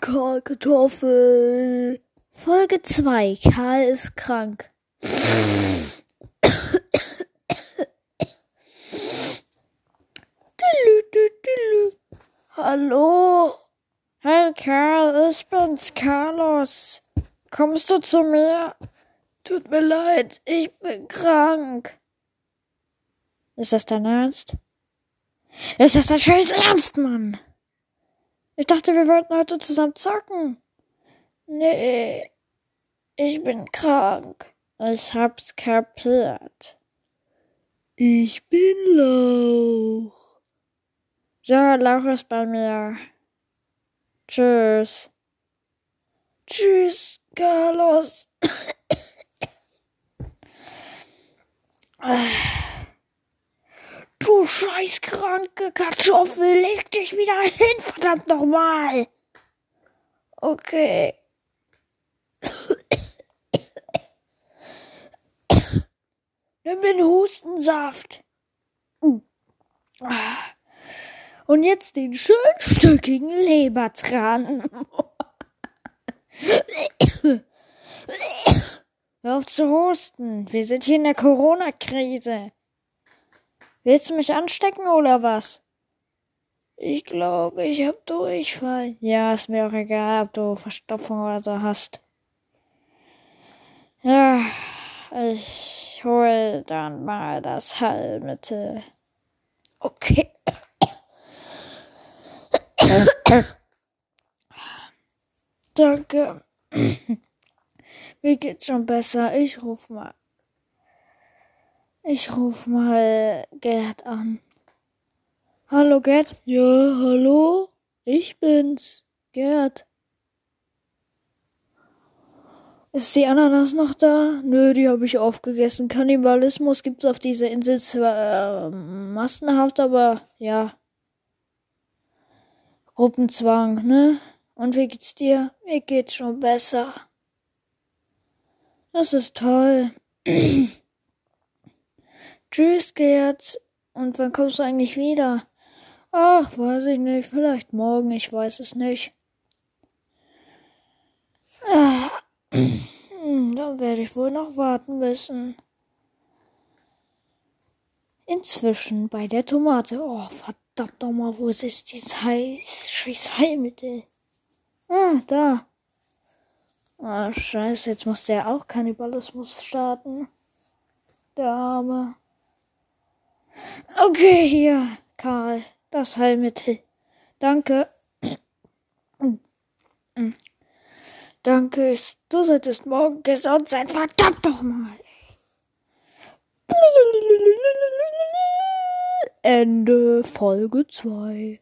Karl Kartoffel. Folge 2. Karl ist krank. Hallo. Hey Karl, ich bin's, Carlos. Kommst du zu mir? Tut mir leid, ich bin krank. Ist das dein Ernst? Ist das dein scheiß Ernst, Mann? Ich dachte, wir wollten heute zusammen zocken. Nee, ich bin krank. Ich hab's kapiert. Ich bin Lauch. Ja, Lauch ist bei mir. Tschüss. Tschüss, Carlos. Du scheiß kranke Kartoffel, leg dich wieder hin, verdammt nochmal. Okay. Nimm den Hustensaft. Und jetzt den schönstückigen Lebertran. Hör auf zu husten. Wir sind hier in der Corona-Krise. Willst du mich anstecken oder was? Ich glaube, ich hab Durchfall. Ja, ist mir auch egal, ob du Verstopfung oder so hast. Ja, ich hol dann mal das Heilmittel. Okay. Danke. Mir geht's schon besser. Ich ruf mal. Ich ruf mal Gerd an. Hallo Gerd? Ja, hallo? Ich bin's. Gerd. Ist die Ananas noch da? Nö, die habe ich aufgegessen. Kannibalismus gibt's auf dieser Insel zwar äh, massenhaft, aber ja. Gruppenzwang, ne? Und wie geht's dir? Mir geht's schon besser. Das ist toll. Tschüss, Gerd. Und wann kommst du eigentlich wieder? Ach, weiß ich nicht. Vielleicht morgen, ich weiß es nicht. Ah, dann werde ich wohl noch warten müssen. Inzwischen bei der Tomate. Oh, verdammt nochmal, wo ist dieses scheiß Heilmittel? Ah, da. Ah, scheiße, jetzt muss der auch Kannibalismus starten. Der Arme. Okay, hier, Karl, das Heilmittel. Danke. Danke, du solltest morgen gesund sein, verdammt nochmal. Ende Folge 2.